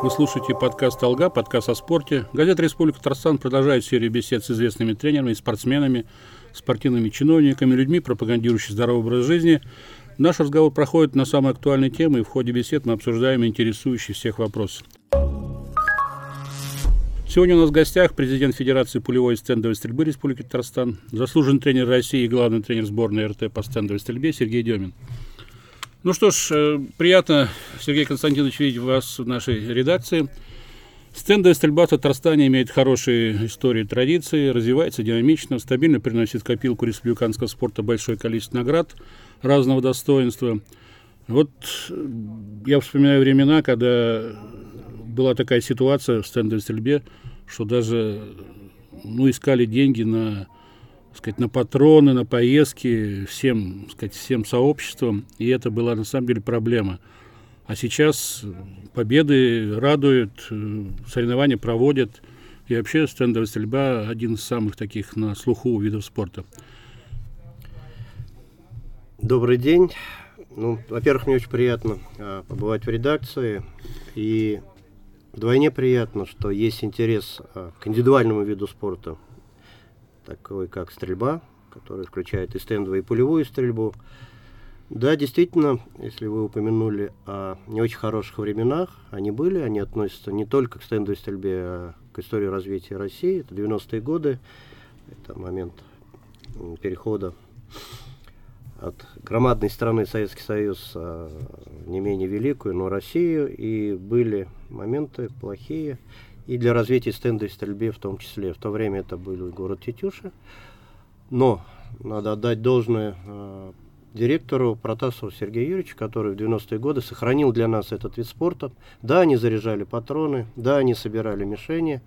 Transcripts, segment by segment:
Вы слушаете подкаст «Алга», подкаст о спорте. Газета «Республика Татарстан» продолжает серию бесед с известными тренерами, спортсменами, спортивными чиновниками, людьми, пропагандирующими здоровый образ жизни. Наш разговор проходит на самые актуальные темы, и в ходе бесед мы обсуждаем интересующие всех вопросы. Сегодня у нас в гостях президент Федерации пулевой и стендовой стрельбы Республики Татарстан, заслуженный тренер России и главный тренер сборной РТ по стендовой стрельбе Сергей Демин. Ну что ж, э, приятно, Сергей Константинович, видеть вас в нашей редакции. Стендовая стрельба в Татарстане имеет хорошие истории и традиции, развивается динамично, стабильно приносит копилку республиканского спорта большое количество наград разного достоинства. Вот э, я вспоминаю времена, когда была такая ситуация в стендовой стрельбе, что даже ну, искали деньги на сказать, на патроны, на поездки всем, сказать, всем сообществом, и это была на самом деле проблема. А сейчас победы радуют, соревнования проводят, и вообще стендовая стрельба один из самых таких на слуху видов спорта. Добрый день. Ну, во-первых, мне очень приятно а, побывать в редакции, и вдвойне приятно, что есть интерес а, к индивидуальному виду спорта – такой как стрельба, который включает и стендовую, и пулевую стрельбу. Да, действительно, если вы упомянули о не очень хороших временах, они были, они относятся не только к стендовой стрельбе, а к истории развития России. Это 90-е годы, это момент перехода от громадной страны Советский Союз а, не менее великую, но Россию, и были моменты плохие и для развития стендовой стрельбы в том числе. В то время это был город Тетюши. Но надо отдать должное э, директору Протасову Сергею Юрьевичу, который в 90-е годы сохранил для нас этот вид спорта. Да, они заряжали патроны, да, они собирали мишени,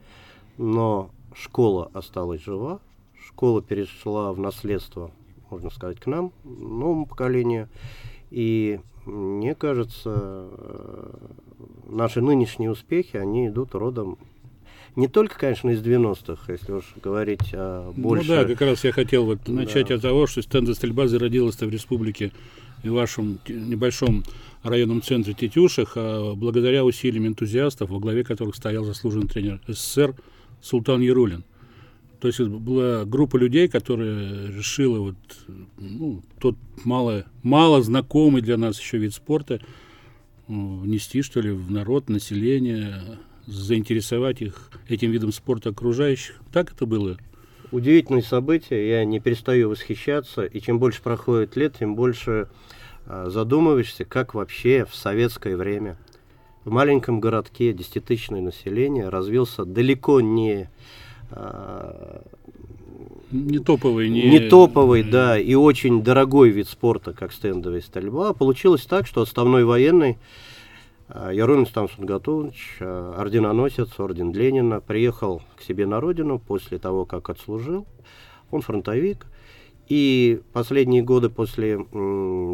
но школа осталась жива, школа перешла в наследство, можно сказать, к нам, новому поколению. И мне кажется, э, наши нынешние успехи, они идут родом не только, конечно, из 90-х, если уж говорить о больше. Ну да, как раз я хотел вот начать да. от того, что стенда стрельба зародилась в республике и в вашем небольшом районном центре Тетюшах, а благодаря усилиям энтузиастов, во главе которых стоял заслуженный тренер СССР Султан Ярулин. То есть была группа людей, которая решила вот, ну, тот мало, мало знакомый для нас еще вид спорта внести, что ли, в народ, население, заинтересовать их этим видом спорта окружающих. Так это было? Удивительное событие, я не перестаю восхищаться, и чем больше проходит лет, тем больше э, задумываешься, как вообще в советское время в маленьком городке десятитысячное население развился далеко не э, не топовый, не... не топовый, да, и очень дорогой вид спорта, как стендовая стрельба. Получилось так, что отставной военный а, Ярулин Стан Сунгатович, а, орденоносец, орден Ленина, приехал к себе на родину после того, как отслужил. Он фронтовик. И последние годы после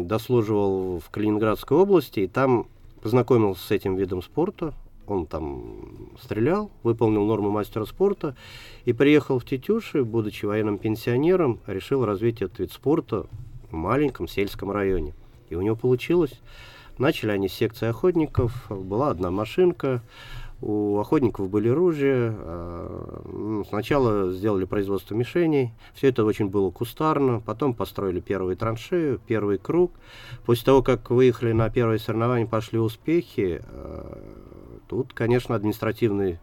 дослуживал в Калининградской области, и там познакомился с этим видом спорта. Он там стрелял, выполнил норму мастера спорта и приехал в Тетюши, будучи военным пенсионером, решил развить этот вид спорта в маленьком сельском районе. И у него получилось. Начали они с секции охотников, была одна машинка, у охотников были ружья. Ну, сначала сделали производство мишеней. Все это очень было кустарно. Потом построили первые траншею, первый круг. После того, как выехали на первые соревнования, пошли успехи. А, тут, конечно, административный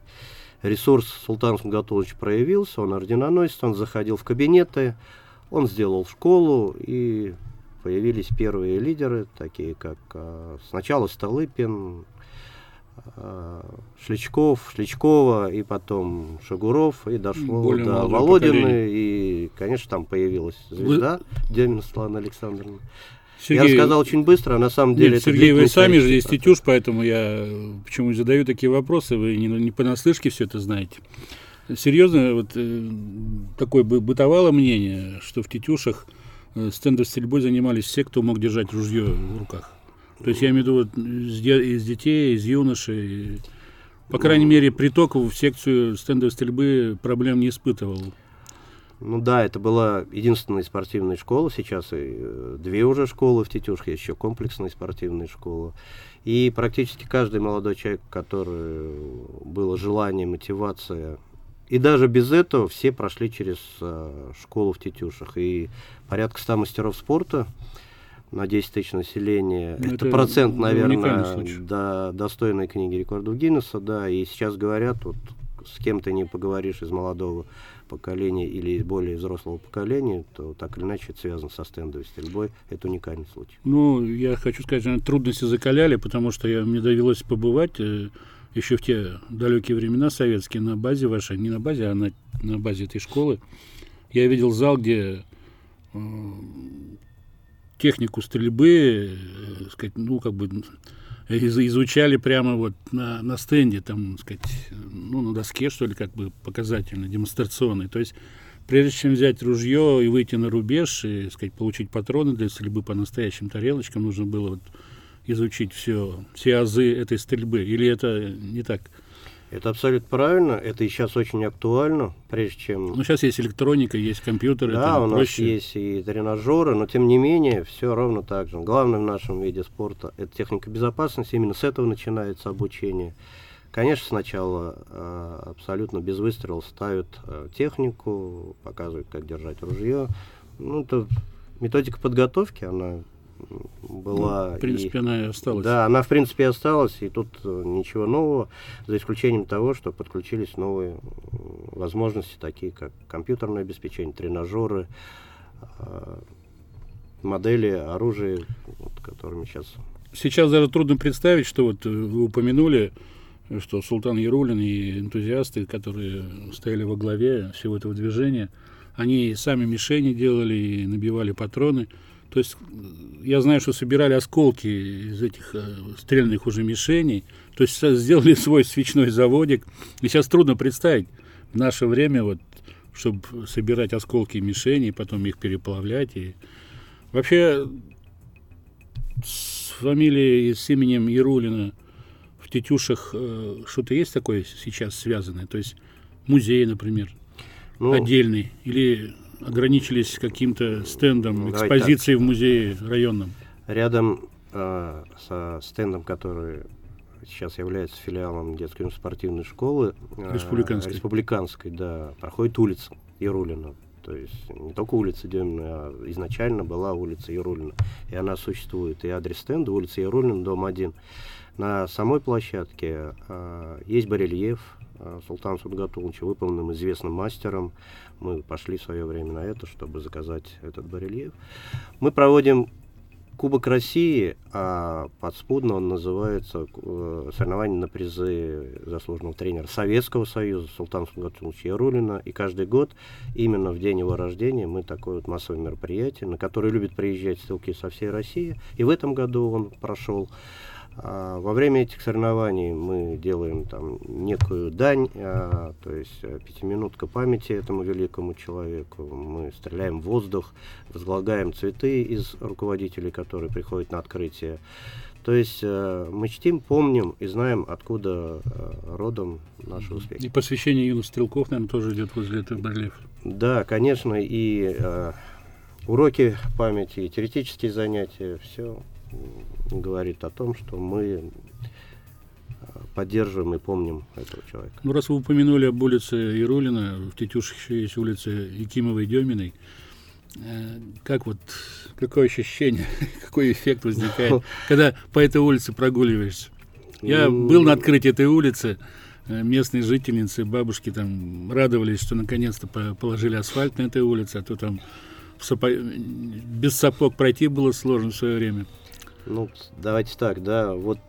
ресурс Султан Сунгатулович проявился. Он орденоносец, он заходил в кабинеты, он сделал школу и появились первые лидеры, такие как э, сначала Столыпин, э, Шличков, Шличкова, и потом Шагуров, и дошло Более до Володины, и, конечно, там появилась звезда Вы... Демина Светлана Александровна. Сергей... Я рассказал очень быстро, а на самом деле... Нет, Сергей, вы сами же здесь тетюш, поэтому я почему задаю такие вопросы, вы не, не понаслышке все это знаете. Серьезно, вот э, такое бы бытовало мнение, что в тетюшах Э, стендов стрельбой занимались все, кто мог держать ружье в руках. То есть я имею в виду вот, из детей, из юношей. По крайней мере, приток в секцию стендовой стрельбы проблем не испытывал. Ну да, это была единственная спортивная школа, сейчас и э, две уже школы в Тетюшке, еще комплексная спортивная школа. И практически каждый молодой человек, который было желание, мотивация, и даже без этого все прошли через э, школу в Тетюшах. И порядка 100 мастеров спорта на 10 тысяч населения. Ну, это, это процент, наверное, до, достойной книги рекордов Гиннесса, да. И сейчас говорят, вот с кем ты не поговоришь из молодого поколения или из более взрослого поколения, то так или иначе это связано со стендовой стрельбой. Это уникальный случай. Ну, я хочу сказать, что трудности закаляли, потому что я, мне довелось побывать э, еще в те далекие времена советские на базе вашей, не на базе, а на, на базе этой школы. Я видел зал, где э, технику стрельбы, э, сказать, ну, как бы из, изучали прямо вот на, на стенде, там, сказать, ну, на доске, что ли, как бы показательно, демонстрационный. То есть, прежде чем взять ружье и выйти на рубеж, и, сказать, получить патроны для стрельбы по настоящим тарелочкам, нужно было вот изучить все, все азы этой стрельбы. Или это не так? Это абсолютно правильно, это и сейчас очень актуально, прежде чем... Ну, сейчас есть электроника, есть компьютеры. Да, у нас есть и тренажеры, но тем не менее, все ровно так же. Главное в нашем виде спорта – это техника безопасности, именно с этого начинается обучение. Конечно, сначала э, абсолютно без выстрела ставят э, технику, показывают, как держать ружье. Ну, это методика подготовки, она была. Ну, в принципе, и, она и осталась. Да, она в принципе осталась, и тут э, ничего нового, за исключением того, что подключились новые возможности, такие как компьютерное обеспечение, тренажеры, э, модели оружия, вот, которыми сейчас. Сейчас даже трудно представить, что вот вы упомянули, что Султан Ярулин и энтузиасты, которые стояли во главе всего этого движения, они сами мишени делали и набивали патроны. То есть я знаю, что собирали осколки из этих э, стрельных уже мишеней. То есть сделали свой свечной заводик. И сейчас трудно представить в наше время, вот, чтобы собирать осколки мишеней, потом их переплавлять. И... Вообще с фамилией, с именем Ярулина в Тетюшах э, что-то есть такое сейчас связанное? То есть музей, например, ну, отдельный? Или ограничились каким-то стендом, экспозицией в музее районном? Рядом э, со стендом, который сейчас является филиалом детской спортивной школы э, республиканской. республиканской, да, проходит улица Ярулина. То есть не только улица Демина, а изначально была улица Ярулина. И она существует. И адрес стенда улица Ярулина, дом 1. На самой площадке э, есть барельеф э, Султана Судгатуловича, выполненным известным мастером. Мы пошли в свое время на это, чтобы заказать этот барельеф. Мы проводим Кубок России, а подспудно он называется э, соревнование на призы заслуженного тренера Советского Союза Султана Сунгатуловича Ярулина. И каждый год, именно в день его рождения, мы такое вот массовое мероприятие, на которое любят приезжать стрелки со всей России. И в этом году он прошел. А во время этих соревнований мы делаем там некую дань, а, то есть э, пятиминутка памяти этому великому человеку. Мы стреляем в воздух, возлагаем цветы из руководителей, которые приходят на открытие. То есть э, мы чтим, помним и знаем, откуда э, родом наши успехи. И посвящение юных стрелков, наверное, тоже идет возле этого барельефа. Да, конечно, и э, уроки памяти, и теоретические занятия, все говорит о том, что мы э, поддерживаем и помним этого человека. Ну, раз вы упомянули об улице Ярулина, в Тетюшах еще есть улица Якимовой Деминой. Э, как вот, какое ощущение, какой эффект возникает, когда по этой улице прогуливаешься? Я ну, был на открытии этой улицы, э, местные жительницы, бабушки там радовались, что наконец-то положили асфальт на этой улице, а то там сапо... без сапог пройти было сложно в свое время. Ну, давайте так, да, вот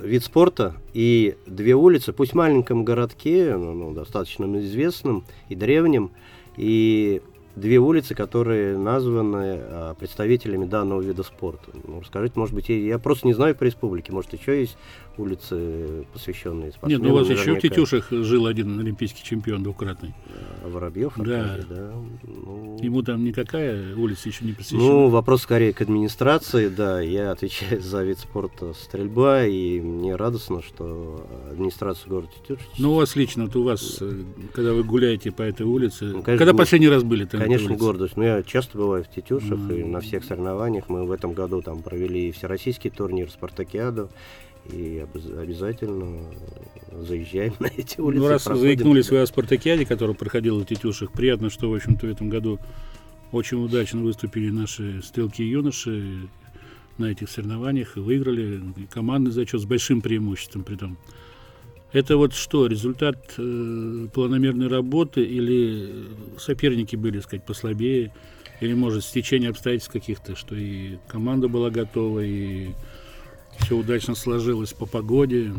вид спорта и две улицы, пусть в маленьком городке, ну, ну, достаточно известном и древнем, и две улицы, которые названы а, представителями данного вида спорта. Ну, расскажите, может быть, я, я просто не знаю по республике, может, еще есть улицы, посвященные спортсменам. Нет, ну у вас еще в Тетюшах жил один олимпийский чемпион двукратный. Воробьев, Да. Аркадий, да. Ну, Ему там никакая улица еще не посвящена. ну, вопрос скорее к администрации, да. Я отвечаю за вид спорта стрельба, и мне радостно, что администрация города Тетюш Ну, у вас лично, вот у вас, э, когда вы гуляете по этой улице, Ну, конечно, когда мы- последний раз были там? Конечно, гордость. Но я часто бываю в Тетюшах и Мгм. на всех соревнованиях. Мы в этом году там провели и всероссийский турнир, спартакиаду. И обяз- обязательно заезжаем на эти улицы. Ну, раз проходим заикнулись туда. вы о спартакиаде, который проходил в Тетюшах, приятно, что, в общем-то, в этом году очень удачно выступили наши стрелки и юноши на этих соревнованиях и выиграли командный зачет с большим преимуществом при том. Это вот что, результат э, планомерной работы или соперники были, так сказать, послабее, или, может, стечение обстоятельств каких-то, что и команда была готова, и все удачно сложилось по погоде.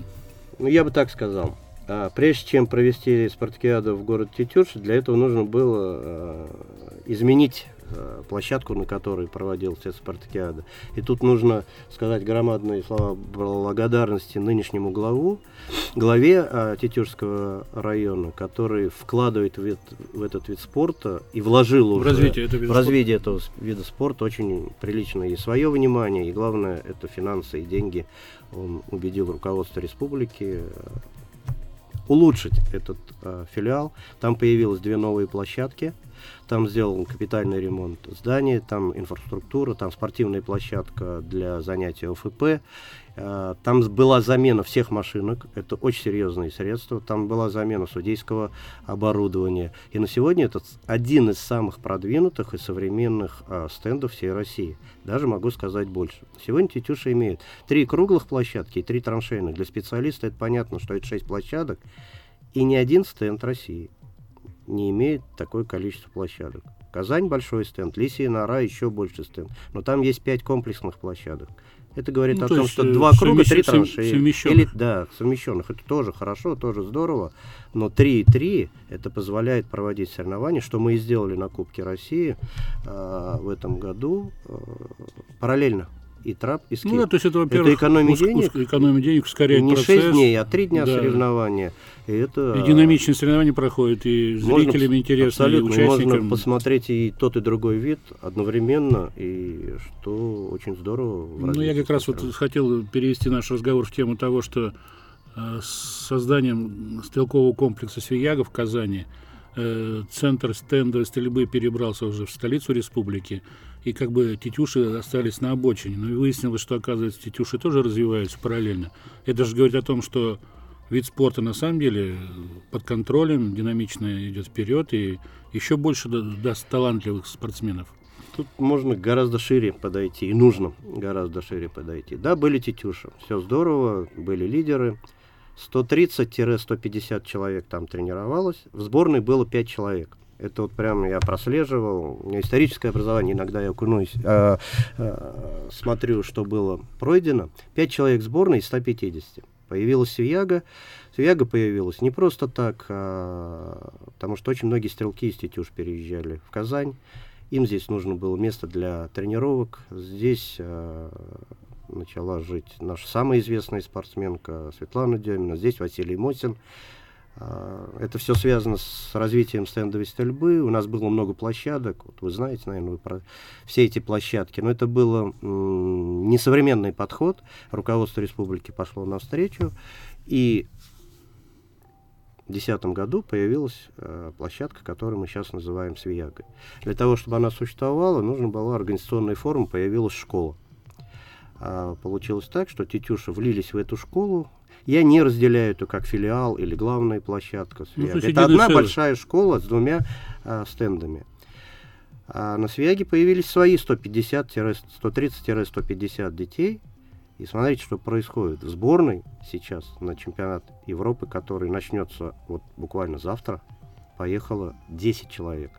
Ну, я бы так сказал. А, прежде чем провести спартакиаду в город Тетюш, для этого нужно было а, изменить площадку, на которой проводилась эта спартакиада. И тут нужно сказать громадные слова благодарности нынешнему главу, главе а, Тетюшского района, который вкладывает в, эт- в этот вид спорта и вложил В уже развитие этого вида в развитие этого с- вида спорта очень прилично и свое внимание, и главное это финансы и деньги. Он убедил руководство республики э, улучшить этот э, филиал. Там появилось две новые площадки. Там сделан капитальный ремонт здания, там инфраструктура, там спортивная площадка для занятий ОФП. Э, Там была замена всех машинок, это очень серьезные средства. Там была замена судейского оборудования. И на сегодня это один из самых продвинутых и современных э, стендов всей России. Даже могу сказать больше. Сегодня Тетюша имеет три круглых площадки и три траншейных. Для специалиста это понятно, что это шесть площадок. И ни один стенд России не имеет такое количество площадок. Казань большой стенд, Лисия нора еще больше стенд. Но там есть пять комплексных площадок. Это говорит Ну, о то том, что э, два круга, три траншеи. совмещенных. Или, да, совмещенных. Это тоже хорошо, тоже здорово. Но 3 и 3 это позволяет проводить соревнования, что мы и сделали на Кубке России э, в этом году э, параллельно. И трап, и скейт. Ну да, то есть это, во-первых, экономия уск- денег. экономия денег, ускоряет не процесс. 6 дней, а 3 дня Да. соревнования. И это И динамичные соревнования проходят, и зрителям интересно, и участникам. можно посмотреть и тот, и другой вид одновременно, и что очень здорово. Ну, я как раз вот хотел перевести наш разговор в тему того, что э, с созданием стрелкового комплекса «Свияга» в Казани э, центр стендовой стрельбы перебрался уже в столицу республики, и как бы тетюши остались на обочине. Но и выяснилось, что, оказывается, тетюши тоже развиваются параллельно. Это же говорит о том, что вид спорта на самом деле под контролем, динамично идет вперед, и еще больше да- даст талантливых спортсменов. Тут можно гораздо шире подойти, и нужно гораздо шире подойти. Да, были тетюши, все здорово, были лидеры. 130-150 человек там тренировалось. В сборной было 5 человек. Это вот прям я прослеживал. У меня историческое образование, иногда я окунусь, а, а, смотрю, что было пройдено. 5 человек сборной из 150. Появилась Свияга. Свияга появилась не просто так, а, потому что очень многие стрелки из Тетюш переезжали в Казань. Им здесь нужно было место для тренировок. Здесь э, начала жить наша самая известная спортсменка Светлана Демина. Здесь Василий Мосин. Э, это все связано с развитием стендовой стрельбы. У нас было много площадок. Вот вы знаете, наверное, вы про все эти площадки. Но это был несовременный подход. Руководство республики пошло навстречу. И в 2010 году появилась э, площадка, которую мы сейчас называем Свиягой. Для того, чтобы она существовала, нужна была организационная форма, появилась школа. А, получилось так, что Тетюши влились в эту школу. Я не разделяю это как филиал или главная площадка есть это одна целое. большая школа с двумя а, стендами. А на Свияге появились свои 150-130-150 детей. И смотрите, что происходит. В сборной сейчас на чемпионат Европы, который начнется вот буквально завтра, поехало 10 человек.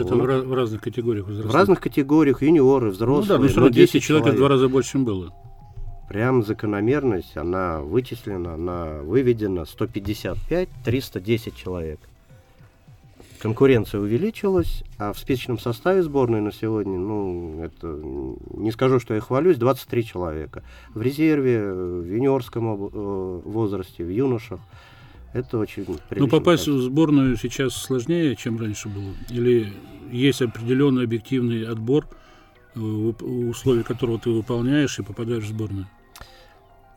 Это Ровно. в, в разных категориях В возрастных. разных категориях, юниоры, Ну взрослые. да, но все но равно 10 человек, это в два раза больше, чем было. Прям закономерность, она вычислена, она выведена 155, 310 человек. Конкуренция увеличилась, а в списочном составе сборной на сегодня, ну, это не скажу, что я хвалюсь, 23 человека. В резерве, э, в юниорском э, возрасте, в юношах. Это очень Но попасть в сборную сейчас сложнее, чем раньше было? Или есть определенный объективный отбор, э, условия которого ты выполняешь и попадаешь в сборную?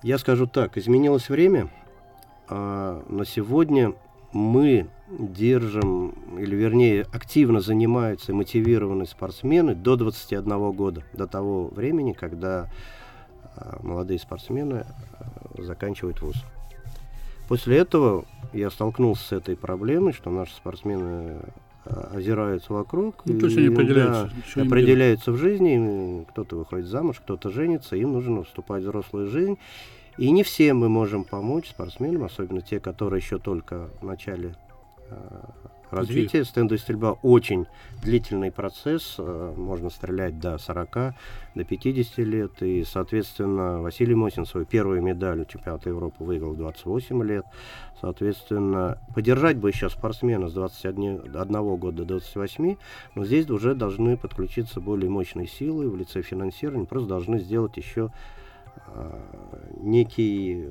Я скажу так, изменилось время. А на сегодня мы держим, или вернее, активно занимаются и мотивированы спортсмены до 21 года, до того времени, когда а, молодые спортсмены а, заканчивают вуз. После этого я столкнулся с этой проблемой, что наши спортсмены а, озираются вокруг. Ну, то есть они определяются, да, определяются в жизни, кто-то выходит замуж, кто-то женится, им нужно вступать в взрослую жизнь. И не все мы можем помочь спортсменам, особенно те, которые еще только в начале развития. Стендовая стрельба очень длительный процесс. Э, можно стрелять до 40, до 50 лет. И, соответственно, Василий Мосин свою первую медаль чемпионата Европы выиграл в 28 лет. Соответственно, поддержать бы еще спортсмена с 21 года до 28, но здесь уже должны подключиться более мощные силы в лице финансирования. Просто должны сделать еще э, некий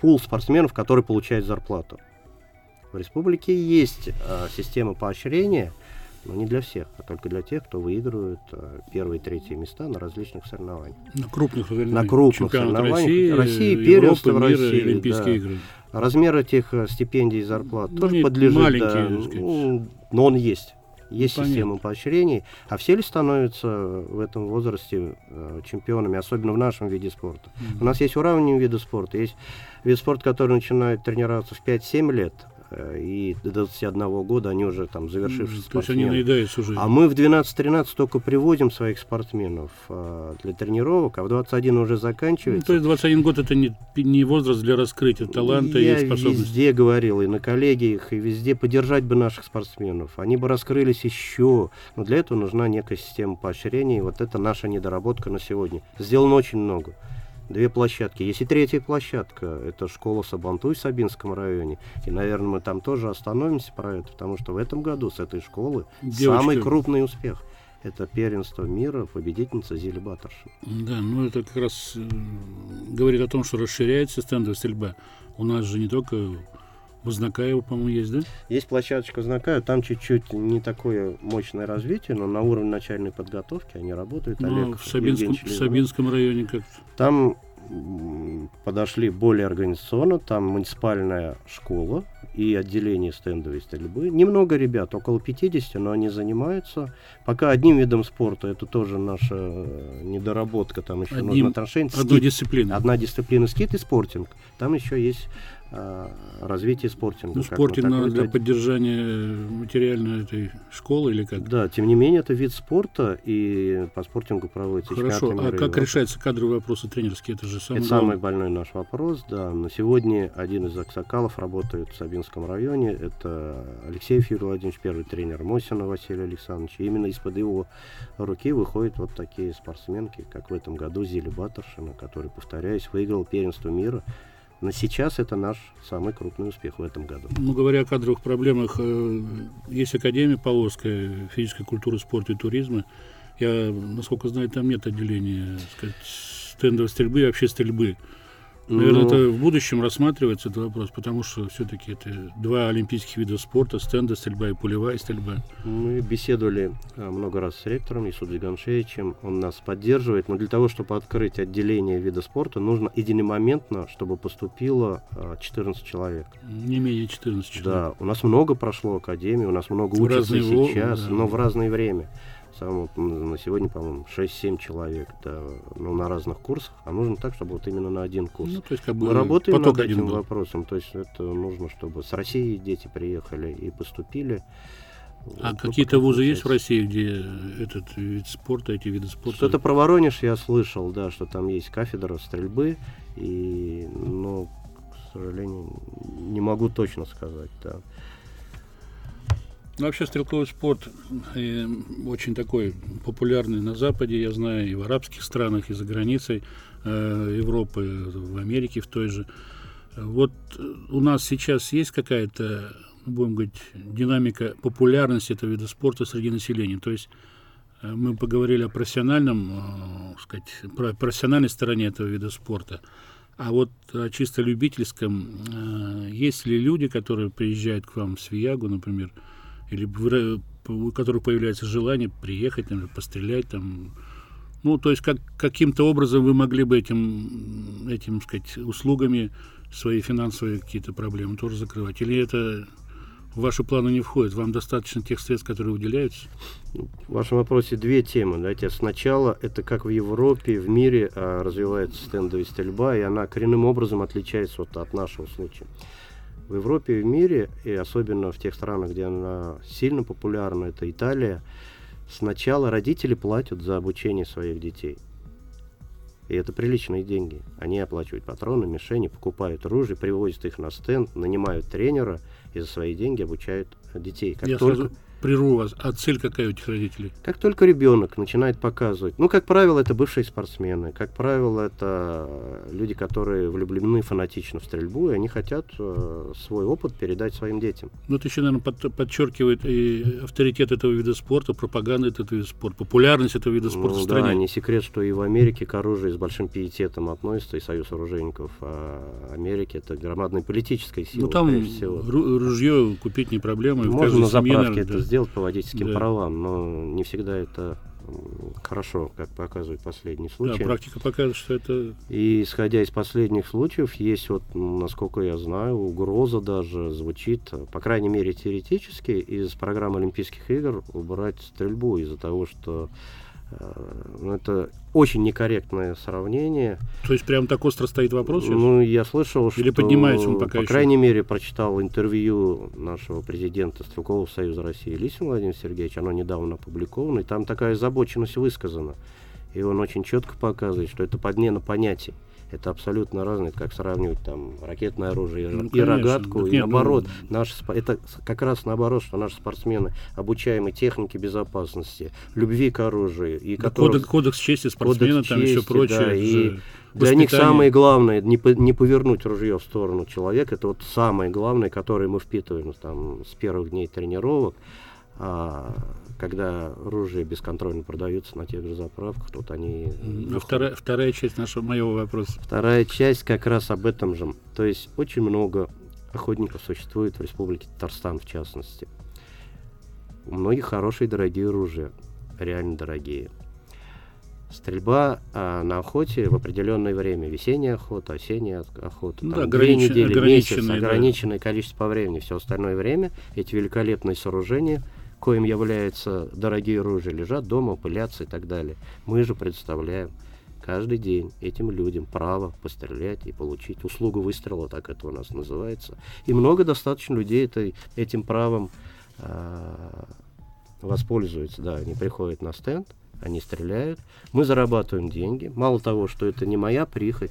пул спортсменов, которые получают зарплату. В республике есть э, система поощрения, но не для всех, а только для тех, кто выигрывает э, первые и третьи места на различных соревнованиях. На крупных На крупных соревнованиях. России, России первенство Европы, в России. Мира, Олимпийские да. игры. Размер этих э, стипендий и зарплат ну, тоже подлежит. Да, ну, но он есть. Есть Понятно. система поощрений, а все ли становятся в этом возрасте э, чемпионами, особенно в нашем виде спорта. Mm-hmm. У нас есть уравнивание вида спорта. Есть вид спорта, который начинает тренироваться в 5-7 лет, Э, и до 21 года они уже там завершившие То есть они наедаются уже. А мы в 12-13 только приводим своих спортсменов а, для тренировок, а в 21 уже заканчивается. Ну, то есть 21 год это не, не возраст для раскрытия таланта Я и способностей. Я везде говорил, и на коллегиях, и везде поддержать бы наших спортсменов. Они бы раскрылись еще. Но для этого нужна некая система поощрений. И вот это наша недоработка на сегодня. Сделано очень много две площадки. Есть и третья площадка, это школа Сабантуй в Сабинском районе. И, наверное, мы там тоже остановимся про это, потому что в этом году с этой школы Девочка. самый крупный успех. Это первенство мира, победительница Зили Баттершин. Да, ну это как раз э, говорит о том, что расширяется стендовая стрельба. У нас же не только Вознакаева, по-моему, есть, да? Есть площадочка Вознакаева, там чуть-чуть не такое мощное развитие, но на уровне начальной подготовки они работают. Ну, Олег, в, Сабинском, в Сабинском районе как-то. Там подошли более организационно, там муниципальная школа и отделение стендовой стрельбы. Немного ребят, около 50, но они занимаются. Пока одним видом спорта, это тоже наша недоработка, там еще Одним, нужно траншейн. Одна дисциплина. Одна дисциплина скит и спортинг. Там еще есть Э, развитие спортинга. Ну, спортинг вот для поддержания материальной этой школы или как? Да, тем не менее, это вид спорта, и по спортингу проводится Хорошо, а как Европы. решается кадровые вопросы тренерские? Это же самый Это самый больной наш вопрос, да. На сегодня один из аксакалов работает в Сабинском районе. Это Алексей Юрий Владимирович, первый тренер Мосина Василий Александрович. И именно из-под его руки выходят вот такие спортсменки, как в этом году Зили Баттершина, который, повторяюсь, выиграл первенство мира но сейчас это наш самый крупный успех в этом году. Ну, говоря о кадровых проблемах, э, есть Академия Полоская физической культуры, спорта и туризма. Я, насколько знаю, там нет отделения сказать, стендовой стрельбы и вообще стрельбы. Наверное, ну, это в будущем рассматривается этот вопрос, потому что все-таки это два олимпийских вида спорта, стенда стрельба и пулевая стрельба. Мы беседовали а, много раз с ректором Исудой Ганшевичем, он нас поддерживает, но для того, чтобы открыть отделение вида спорта, нужно единомоментно, чтобы поступило 14 а, человек. Не менее 14 человек. Да, у нас много прошло академии, у нас много в учатся сейчас, да. но в разное время. Сам вот на сегодня, по-моему, 6-7 человек, да, ну, на разных курсах, а нужно так, чтобы вот именно на один курс. Ну, то есть, как бы Мы работаем над этим был. вопросом, то есть это нужно, чтобы с России дети приехали и поступили. А какие-то вузы есть в России, где этот вид спорта, эти виды спорта? Что-то про Воронеж я слышал, да, что там есть кафедра стрельбы, и, но, к сожалению, не могу точно сказать, да. Ну, вообще стрелковый спорт э, очень такой популярный на Западе, я знаю, и в арабских странах, и за границей э, Европы, в Америке в той же. Вот э, у нас сейчас есть какая-то, будем говорить, динамика популярности этого вида спорта среди населения. То есть э, мы поговорили о профессиональном, э, сказать, про профессиональной стороне этого вида спорта. А вот о чисто любительском, есть ли люди, которые приезжают к вам в Свиягу, например, или у которых появляется желание приехать, например, пострелять там, ну, то есть как, каким-то образом вы могли бы этим, этим, сказать, услугами свои финансовые какие-то проблемы тоже закрывать? Или это в ваши планы не входит? Вам достаточно тех средств, которые уделяются? В вашем вопросе две темы. Давайте сначала это как в Европе, в мире а, развивается стендовая стрельба, и она коренным образом отличается вот от нашего случая. В Европе и в мире, и особенно в тех странах, где она сильно популярна, это Италия, сначала родители платят за обучение своих детей. И это приличные деньги. Они оплачивают патроны, мишени, покупают оружие, привозят их на стенд, нанимают тренера и за свои деньги обучают детей. Как Я только... сразу прерву вас. А цель какая у этих родителей? Как только ребенок начинает показывать, ну, как правило, это бывшие спортсмены, как правило, это люди, которые влюблены фанатично в стрельбу, и они хотят э, свой опыт передать своим детям. Ну, это еще, наверное, под, подчеркивает и авторитет этого вида спорта, пропаганда этого вида спорта, популярность этого вида спорта ну, в стране. Да, не секрет, что и в Америке к оружию с большим пиететом относится, и Союз оружейников а Америки это громадная политическая сила. Ну, там всего. ружье купить не проблема. Можно на заправке это сделать по водительским да. правам, но не всегда это хорошо, как показывает последний случай. Да, практика показывает, что это... И исходя из последних случаев, есть вот, насколько я знаю, угроза даже звучит, по крайней мере теоретически, из программы Олимпийских игр убрать стрельбу из-за того, что это очень некорректное сравнение. То есть прям так остро стоит вопрос? Сейчас? Ну, я слышал, Или что... поднимается он пока По еще? крайней мере, прочитал интервью нашего президента Стрелкового Союза России Лисина Владимира Сергеевича. Оно недавно опубликовано, и там такая озабоченность высказана. И он очень четко показывает, что это подмена понятий это абсолютно разные, как сравнивать там ракетное оружие ну, и конечно. рогатку, и нет, наоборот, ну... наши, это как раз наоборот, что наши спортсмены обучаемы технике безопасности, любви к оружию. И да, которых, кодекс, кодекс чести спортсмена, кодекс там чести, еще прочее. Да, и для них самое главное не, по, не повернуть ружье в сторону человека, это вот самое главное, которое мы впитываем там, с первых дней тренировок. А, когда оружие бесконтрольно продаются на тех же заправках, тут они... А вторая, вторая часть нашего моего вопроса. Вторая часть как раз об этом же. То есть очень много охотников существует в Республике Татарстан, в частности. У многих хорошие дорогие оружия, реально дорогие. Стрельба а, на охоте в определенное время, весенняя охота, осенняя охота, ну, там, да, две недели, месяц, ограниченное да. количество по времени, все остальное время эти великолепные сооружения – коим являются дорогие оружия, лежат дома, пылятся и так далее. Мы же представляем каждый день этим людям право пострелять и получить услугу выстрела, так это у нас называется. И много достаточно людей это, этим правом э, воспользуются. Да, они приходят на стенд, они стреляют, мы зарабатываем деньги. Мало того, что это не моя прихоть,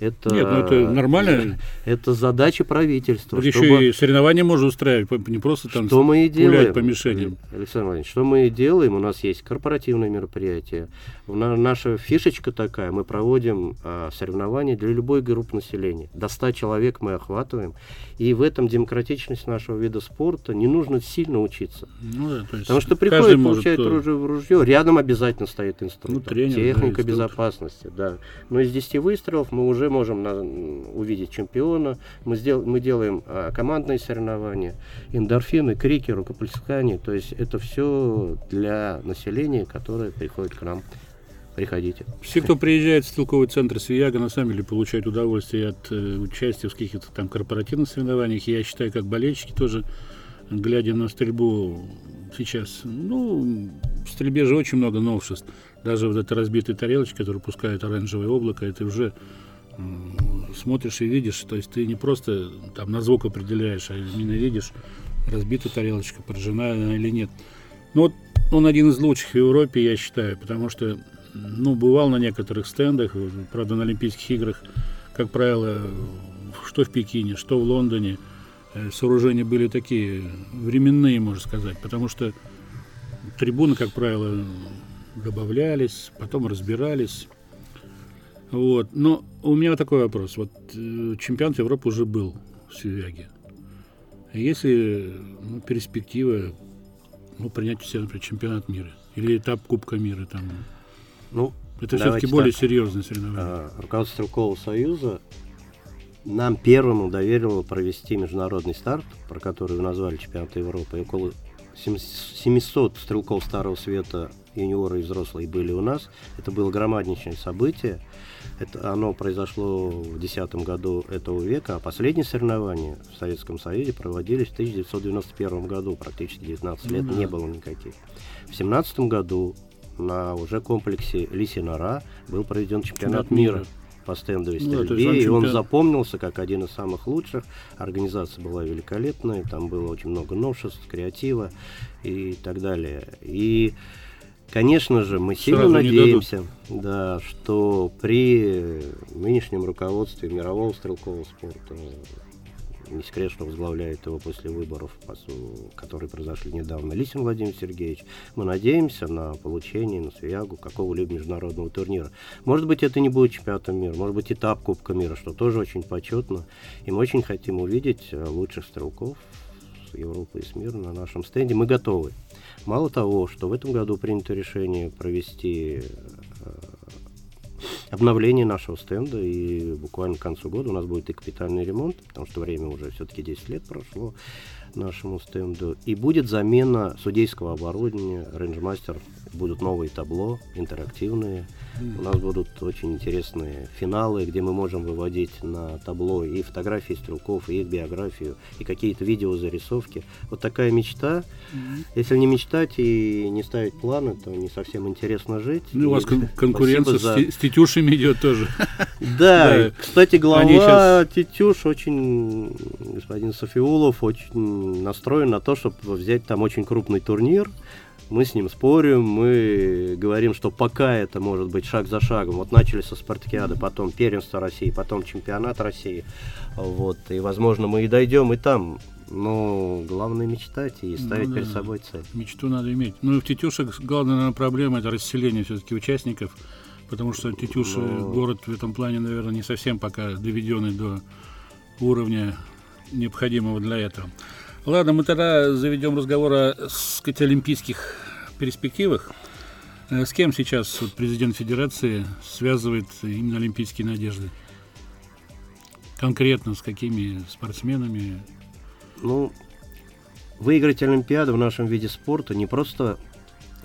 это, Нет, ну это нормально. Это задача правительства. Так чтобы, еще и соревнования можно устраивать, не просто там что мы и делаем, по мишеням. Александр Владимирович, что мы и делаем, у нас есть корпоративные мероприятия. Наша фишечка такая, мы проводим а, соревнования для любой группы населения. До 100 человек мы охватываем. И в этом демократичность нашего вида спорта не нужно сильно учиться. Ну, да, то есть Потому что приходит, получает может... ружье в ружье, рядом обязательно стоит инструктор. Ну, тренер, техника да, безопасности, да. Но из 10 выстрелов мы уже можем на, увидеть чемпиона. Мы, сдел, мы делаем а, командные соревнования, эндорфины, крики, рукоплескания. То есть это все для населения, которое приходит к нам приходите. Все, кто приезжает в стрелковый центр Свияга, на самом деле получают удовольствие от э, участия в каких-то там корпоративных соревнованиях. Я считаю, как болельщики тоже, глядя на стрельбу сейчас, ну, в стрельбе же очень много новшеств. Даже вот эта разбитая тарелочка, которая пускает оранжевое облако, это уже смотришь и видишь, то есть ты не просто там на звук определяешь, а именно видишь, разбита тарелочка, поражена она или нет. Ну вот он один из лучших в Европе, я считаю, потому что, ну, бывал на некоторых стендах, правда, на Олимпийских играх, как правило, что в Пекине, что в Лондоне, э, сооружения были такие временные, можно сказать, потому что трибуны, как правило, добавлялись, потом разбирались. Вот. Но у меня такой вопрос. Вот э, чемпионат Европы уже был в Свияге. Если ну, перспектива ну, принять у себя, например, чемпионат мира или этап Кубка мира там. Ну, это все-таки более серьезное соревнование. А, руководство Стрелкового Союза нам первому доверил провести международный старт, про который вы назвали чемпионат Европы. И около 700 стрелков Старого Света, юниоры и взрослые были у нас. Это было громаднейшее событие. Это, оно произошло в 2010 году этого века, а последние соревнования в Советском Союзе проводились в 1991 году, практически 19 лет mm-hmm. не было никаких. В 2017 году на уже комплексе Лисинара был проведен чемпионат, чемпионат мира. по стендовой ну, стрельбе, ну, и он запомнился как один из самых лучших. Организация была великолепная, там было очень много новшеств, креатива и так далее. И Конечно же, мы сильно Сразу надеемся, да, что при нынешнем руководстве мирового стрелкового спорта, не секрет, что возглавляет его после выборов, которые произошли недавно, Лисин Владимир Сергеевич, мы надеемся на получение на Свиягу какого-либо международного турнира. Может быть, это не будет чемпионатом мира, может быть, этап Кубка мира, что тоже очень почетно. И мы очень хотим увидеть э, лучших стрелков Европы и с мира на нашем стенде. Мы готовы. Мало того, что в этом году принято решение провести э, обновление нашего стенда, и буквально к концу года у нас будет и капитальный ремонт, потому что время уже все-таки 10 лет прошло нашему стенду, и будет замена судейского оборудования, рейнджмастер, будут новые табло, интерактивные, у нас будут очень интересные финалы, где мы можем выводить на табло и фотографии стрелков, и их биографию, и какие-то видеозарисовки. Вот такая мечта. Mm-hmm. Если не мечтать и не ставить планы, то не совсем интересно жить. Ну, у вас кон- конкуренция за... с, Тетюшами идет тоже. Да, кстати, глава Тетюш очень, господин Софиулов, очень настроен на то, чтобы взять там очень крупный турнир мы с ним спорим, мы говорим, что пока это может быть шаг за шагом. Вот начали со спартакиады, потом первенство России, потом чемпионат России. Вот, и, возможно, мы и дойдем и там. Но главное мечтать и ставить ну, да, перед собой цель. Мечту надо иметь. Ну и в Тетюшек главная наверное, проблема это расселение все-таки участников, потому что Тетюша Но... город в этом плане, наверное, не совсем пока доведенный до уровня необходимого для этого. Ладно, мы тогда заведем разговор о сказать, олимпийских перспективах. Э, с кем сейчас президент Федерации связывает именно олимпийские надежды? Конкретно с какими спортсменами? Ну, выиграть Олимпиаду в нашем виде спорта не просто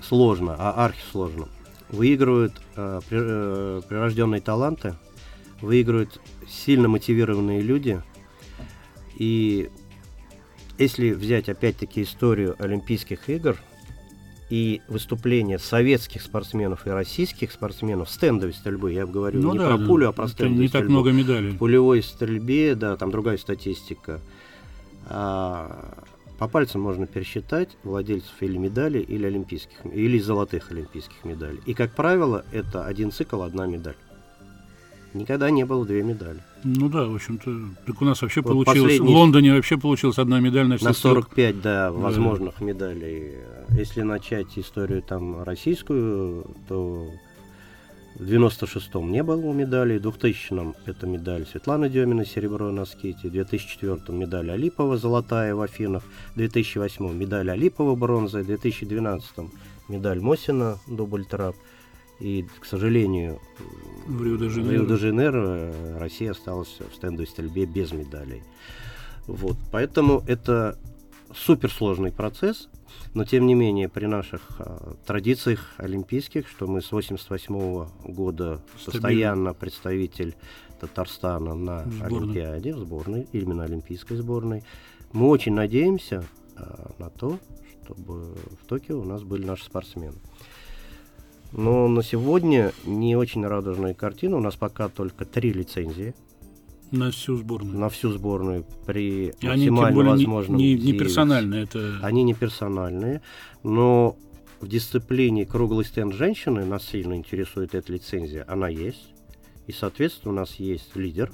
сложно, а архисложно. Выигрывают э, э, прирожденные таланты, выигрывают сильно мотивированные люди. И если взять опять-таки историю Олимпийских игр и выступления советских спортсменов и российских спортсменов стендовой стрельбы, я говорю ну, не да, про пулю, а про стендовую не стрельбу. так много медалей. В пулевой стрельбе, да, там другая статистика. А, по пальцам можно пересчитать владельцев или медалей, или олимпийских, или золотых олимпийских медалей. И, как правило, это один цикл, одна медаль. Никогда не было две медали. Ну да, в общем-то. Так у нас вообще вот получилось. Последний... В Лондоне вообще получилась одна медаль на все На 45, да, возможных да. медалей. Если начать историю там российскую, то в 96-м не было медалей, в 2000-м это медаль Светланы Демина, серебро на скейте, в 2004-м медаль Алипова, золотая в Афинах, в 2008-м медаль Алипова, бронза, в 2012-м медаль Мосина, дубль трап, и, к сожалению, в Рио-де-Жанейро э, Россия осталась в стендовой стрельбе без медалей. Вот, поэтому это суперсложный процесс, но тем не менее при наших а, традициях олимпийских, что мы с 88 года Стабильно. постоянно представитель Татарстана на сборной. Олимпиаде, в сборной, именно олимпийской сборной, мы очень надеемся а, на то, чтобы в Токио у нас были наши спортсмены. Но на сегодня не очень радужная картина. У нас пока только три лицензии. На всю сборную. На всю сборную при И максимально они, возможном не, не, не персональные. Это... Они не персональные, но в дисциплине круглый стенд женщины нас сильно интересует эта лицензия. Она есть. И, соответственно, у нас есть лидер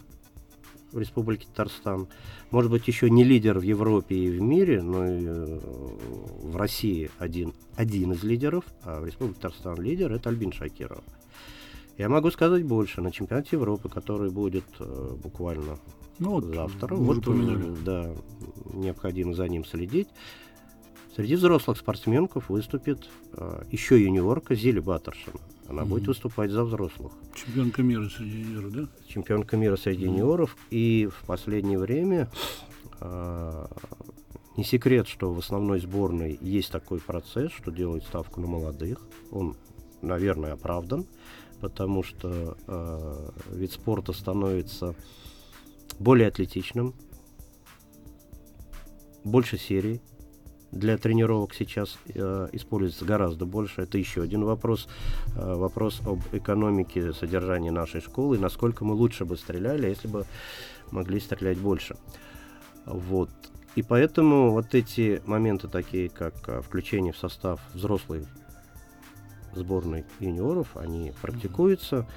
в Республике Татарстан. Может быть, еще не лидер в Европе и в мире, но и э, в России один, один из лидеров, а в Республике Татарстан лидер – это Альбин Шакиров. Я могу сказать больше. На чемпионате Европы, который будет э, буквально ну, вот, завтра, вот, да, необходимо за ним следить. Среди взрослых спортсменков выступит э, еще юниорка Зили Баттерсон. Она mm-hmm. будет выступать за взрослых. Чемпионка мира среди юниоров, да? Чемпионка мира среди mm-hmm. юниоров. И в последнее время э, не секрет, что в основной сборной есть такой процесс, что делают ставку на молодых. Он, наверное, оправдан, потому что э, вид спорта становится более атлетичным, больше серий. Для тренировок сейчас э, используется гораздо больше. Это еще один вопрос. Э, вопрос об экономике содержания нашей школы. Насколько мы лучше бы стреляли, если бы могли стрелять больше. Вот. И поэтому вот эти моменты, такие как э, включение в состав взрослой сборной юниоров, они практикуются.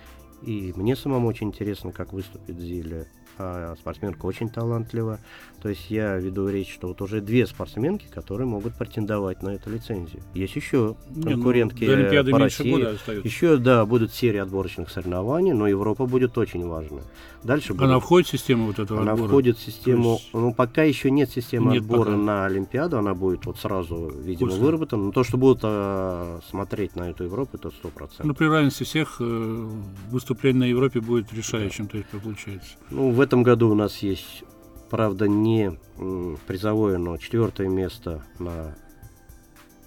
И мне самому очень интересно, как выступит Зиля а спортсменка очень талантлива. То есть я веду речь, что вот уже две спортсменки, которые могут претендовать на эту лицензию. Есть еще конкурентки Не, ну, по России. Еще, да, будут серии отборочных соревнований, но Европа будет очень важна. Дальше будет... Она входит в систему вот этого Она отбора? входит в систему... Есть... Ну, пока еще нет системы нет отбора пока. на Олимпиаду, она будет вот сразу, видимо, Вкусно. выработана. Но то, что будут э, смотреть на эту Европу, это сто процентов. Ну, при равенстве всех э, выступление на Европе будет решающим, да. то есть получается. Ну, в этом году у нас есть, правда, не призовое, но четвертое место на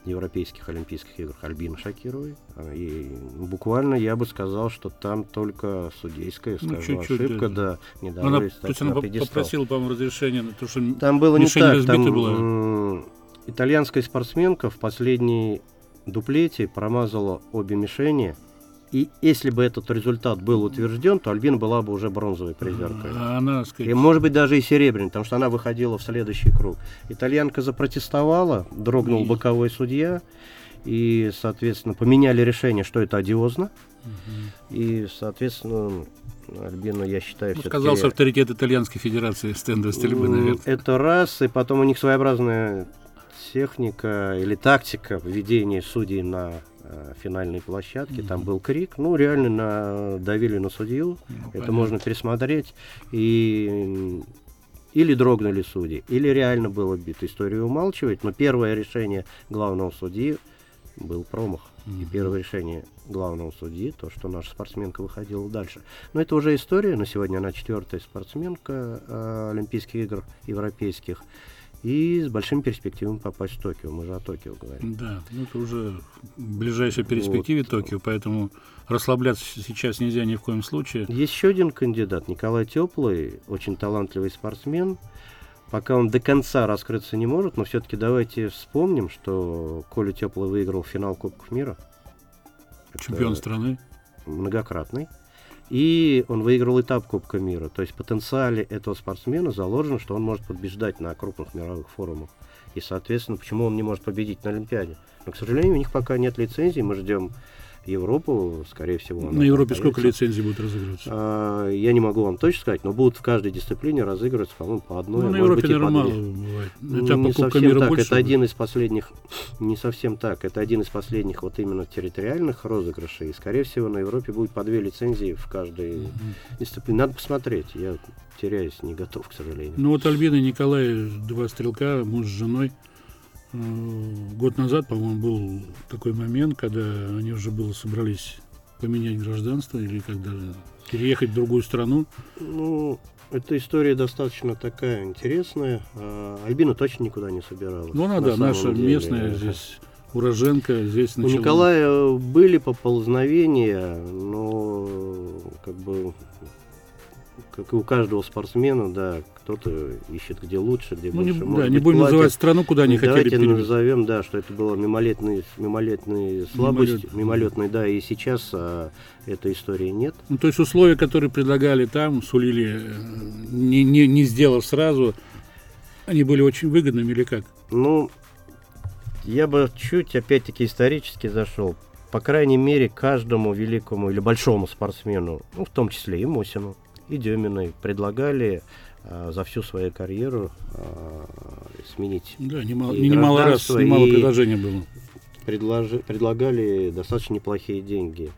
Европейских Олимпийских играх Альбина Шакировой. А, и буквально я бы сказал, что там только судейская, ну, скажу, чуть-чуть, ошибка, да, не дали она, То есть она попросила, по-моему, разрешение на то, что Там было не так, там была. итальянская спортсменка в последней дуплете промазала обе мишени, и если бы этот результат был утвержден, то Альбина была бы уже бронзовой призеркой. А она, сказать... И может быть даже и серебряной, потому что она выходила в следующий круг. Итальянка запротестовала, дрогнул и... боковой судья, и, соответственно, поменяли решение, что это одиозно. Угу. И, соответственно, Альбина, я считаю, ну, Сказался авторитет Итальянской Федерации стендовой стрельбы, наверное. Это раз, и потом у них своеобразная техника или тактика введения судей на финальной площадке. Там был крик. Ну, реально на, давили на судью. Ну, Это понятно. можно пересмотреть. И или дрогнули судьи, или реально было бит. Историю умалчивать. Но первое решение главного судьи был промах. И первое решение главного судьи, то, что наша спортсменка выходила дальше. Но это уже история. На сегодня она четвертая спортсменка э, Олимпийских игр европейских и с большими перспективами попасть в Токио. Мы же о Токио говорим. Да, ну это уже в ближайшей перспективе вот. Токио, поэтому расслабляться сейчас нельзя ни в коем случае. Есть еще один кандидат, Николай Теплый, очень талантливый спортсмен. Пока он до конца раскрыться не может, но все-таки давайте вспомним, что Коля Теплый выиграл финал Кубков мира. Чемпион Это страны. Многократный. И он выиграл этап Кубка мира. То есть в потенциале этого спортсмена заложено, что он может побеждать на крупных мировых форумах. И, соответственно, почему он не может победить на Олимпиаде? Но, к сожалению, у них пока нет лицензии. Мы ждем Европу, скорее всего. На Европе сколько лицензий будет разыгрываться? А, я не могу вам точно сказать, но будут в каждой дисциплине разыгрываться, по-моему, по одной. Ну, на Европе, быть, наверное, мало бывает. Не совсем мира так, это один из последних, не совсем так, это один из последних вот именно территориальных розыгрышей. И, скорее всего, на Европе будет по две лицензии в каждой угу. дисциплине. Надо посмотреть, я теряюсь, не готов, к сожалению. Ну вот Альбина и Николай, два стрелка, муж с женой, Год назад, по-моему, был такой момент, когда они уже было собрались поменять гражданство или когда переехать в другую страну. Ну, эта история достаточно такая интересная. А Альбина точно никуда не собиралась. Ну, она, да, наша деле. местная здесь уроженка здесь начала. У Николая были поползновения, но как бы как и у каждого спортсмена, да, кто-то ищет где лучше, где ну, больше. Не, да, не будем платят. называть страну, куда они хотели Давайте перевести. назовем, да, что это было мимолетной, мимолетной слабость, Мимолет. мимолетной, да, и сейчас а, этой истории нет. Ну, то есть условия, которые предлагали там, сулили, э, не, не, не сделав сразу, они были очень выгодными или как? Ну, я бы чуть, опять-таки, исторически зашел. По крайней мере, каждому великому или большому спортсмену, ну, в том числе и Мосину, и Деминой предлагали за всю свою карьеру а, сменить. Да, немало, и немало раз, немало предложений было. Предложи, предлагали достаточно неплохие деньги.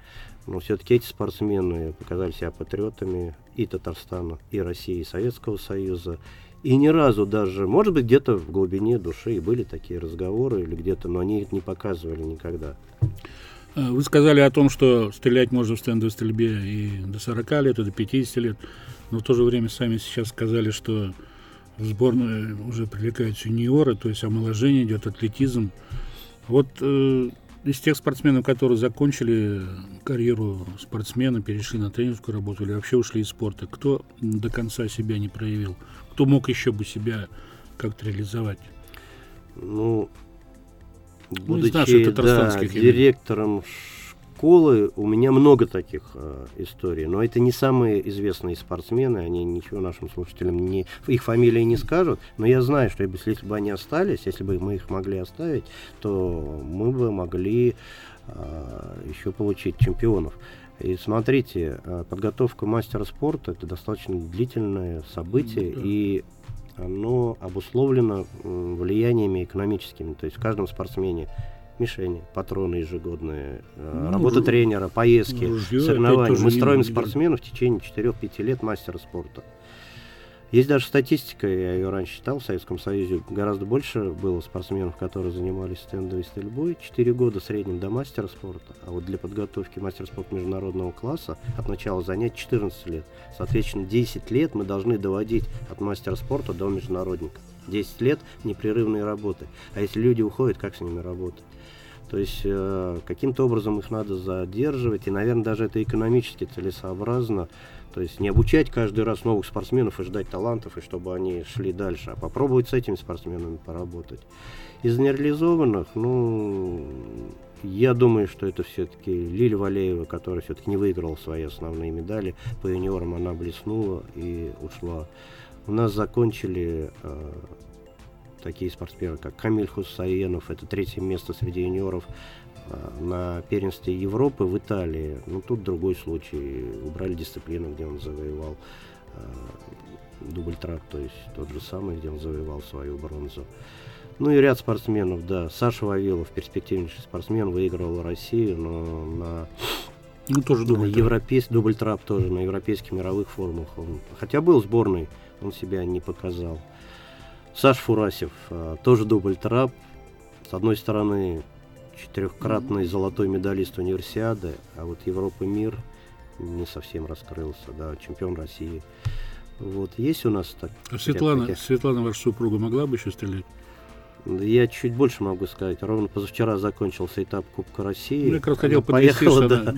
Но все-таки эти спортсмены показали себя патриотами и Татарстана, и России, и Советского Союза. И ни разу даже, может быть, где-то в глубине души и были такие разговоры или где-то, но они их не показывали никогда. А, вы сказали о том, что стрелять можно в стендовой стрельбе и до 40 лет, и до 50 лет, но в то же время сами сейчас сказали, что в сборную уже привлекаются юниоры, то есть омоложение идет, атлетизм. Вот э, из тех спортсменов, которые закончили карьеру спортсмена, перешли на тренерскую работу или вообще ушли из спорта, кто до конца себя не проявил? Кто мог еще бы себя как-то реализовать? Ну, будучи ну, да, директором школы, у меня много таких э, историй, но это не самые известные спортсмены, они ничего нашим слушателям не, их фамилии не скажут, но я знаю, что если бы они остались, если бы мы их могли оставить, то мы бы могли э, еще получить чемпионов. И смотрите, э, подготовка мастера спорта это достаточно длительное событие, да. и оно обусловлено влияниями экономическими. То есть в каждом спортсмене мишени, патроны ежегодные, э, ну, работа тренера, поездки, ружье, соревнования. Мы строим спортсменов в течение 4-5 лет мастера спорта. Есть даже статистика, я ее раньше читал, в Советском Союзе гораздо больше было спортсменов, которые занимались стендовой стрельбой. Четыре года в среднем до мастера спорта, а вот для подготовки мастера спорта международного класса от начала занятий 14 лет. Соответственно, 10 лет мы должны доводить от мастера спорта до международника. 10 лет непрерывной работы. А если люди уходят, как с ними работать? То есть э, каким-то образом их надо задерживать, и, наверное, даже это экономически целесообразно. То есть не обучать каждый раз новых спортсменов и ждать талантов, и чтобы они шли дальше, а попробовать с этими спортсменами поработать. Из нереализованных, ну, я думаю, что это все-таки Лилия Валеева, которая все-таки не выиграла свои основные медали. По юниорам она блеснула и ушла. У нас закончили э, такие спортсмены, как Камиль Хусаенов, это третье место среди юниоров э, на первенстве Европы в Италии. Ну, тут другой случай. Убрали дисциплину, где он завоевал э, дубль трап, то есть тот же самый, где он завоевал свою бронзу. Ну и ряд спортсменов, да. Саша Вавилов, перспективнейший спортсмен, выиграл Россию, но на ну, тоже дубль, европейс... дубль трап тоже на европейских мировых форумах. Он, хотя был сборной, он себя не показал. Саш Фурасев, а, тоже дубль трап. С одной стороны, четырехкратный золотой медалист универсиады, а вот Европа мир не совсем раскрылся, да, чемпион России. Вот есть у нас так. А Светлана, таких... Светлана, ваша супруга, могла бы еще стрелять? Я чуть больше могу сказать. Ровно позавчера закончился этап Кубка России. Ну, я как раз хотел поехала да,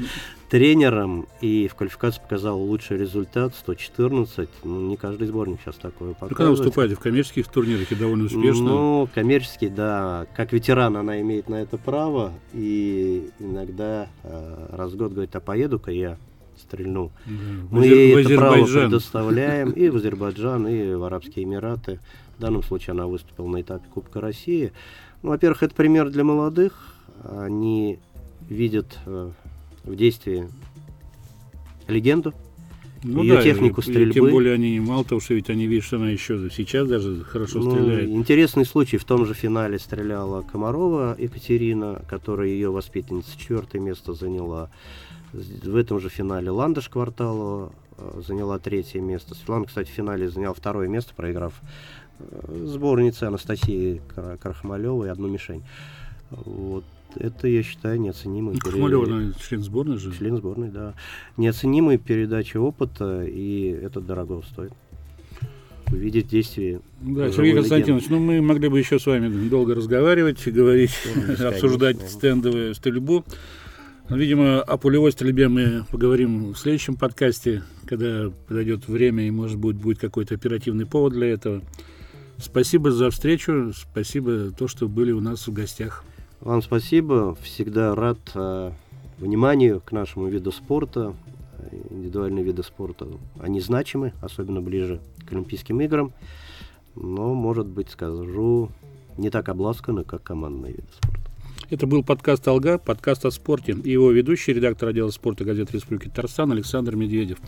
тренером и в квалификации показал лучший результат 114. Ну, не каждый сборник сейчас такое показывает. Ну, когда выступаете в коммерческих турнирах и довольно успешно. Ну, коммерческий, да. Как ветеран она имеет на это право. И иногда э, раз в год говорит, а поеду-ка я стрельну. Да. Мы ей это право предоставляем и в Азербайджан, и в Арабские Эмираты. В данном случае она выступила на этапе Кубка России. Ну, во-первых, это пример для молодых. Они видят э, в действии легенду, ну ее да, технику и, стрельбы. И тем более они мало того, что ведь они видят, что она еще сейчас даже хорошо ну, стреляет. Интересный случай. В том же финале стреляла Комарова Екатерина, которая ее воспитанница четвертое место заняла. В этом же финале Ландыш Кварталова э, заняла третье место. Светлана, кстати, в финале заняла второе место, проиграв сборницы Анастасии Крахмалевой одну мишень. Вот. Это, я считаю, неоценимый... Ну, Крахмалева, перед... член сборной же? Член сборной, да. Неоценимая передача опыта, и это дорого стоит увидеть действие. Да, Сергей Константинович, ну мы могли бы еще с вами долго разговаривать, говорить, обсуждать стендовую стрельбу. Видимо, о пулевой стрельбе мы поговорим в следующем подкасте, когда подойдет время и, может быть, будет какой-то оперативный повод для этого. Спасибо за встречу, спасибо то, что были у нас в гостях. Вам спасибо, всегда рад э, вниманию к нашему виду спорта. Индивидуальные виды спорта, они значимы, особенно ближе к Олимпийским играм. Но, может быть, скажу, не так обласканы, как командные виды спорта. Это был подкаст «Алга», подкаст о спорте. И его ведущий, редактор отдела спорта газеты Республики Татарстан Александр Медведев.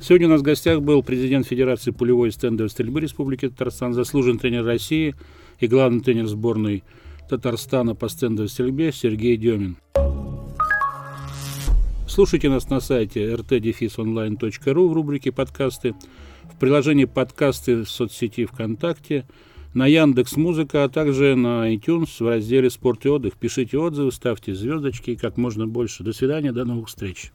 Сегодня у нас в гостях был президент Федерации пулевой стендовой стрельбы Республики Татарстан, заслуженный тренер России и главный тренер сборной Татарстана по стендовой стрельбе Сергей Демин. Слушайте нас на сайте rt-online.ru в рубрике «Подкасты», в приложении «Подкасты» в соцсети ВКонтакте, на Яндекс Музыка, а также на iTunes в разделе «Спорт и отдых». Пишите отзывы, ставьте звездочки как можно больше. До свидания, до новых встреч.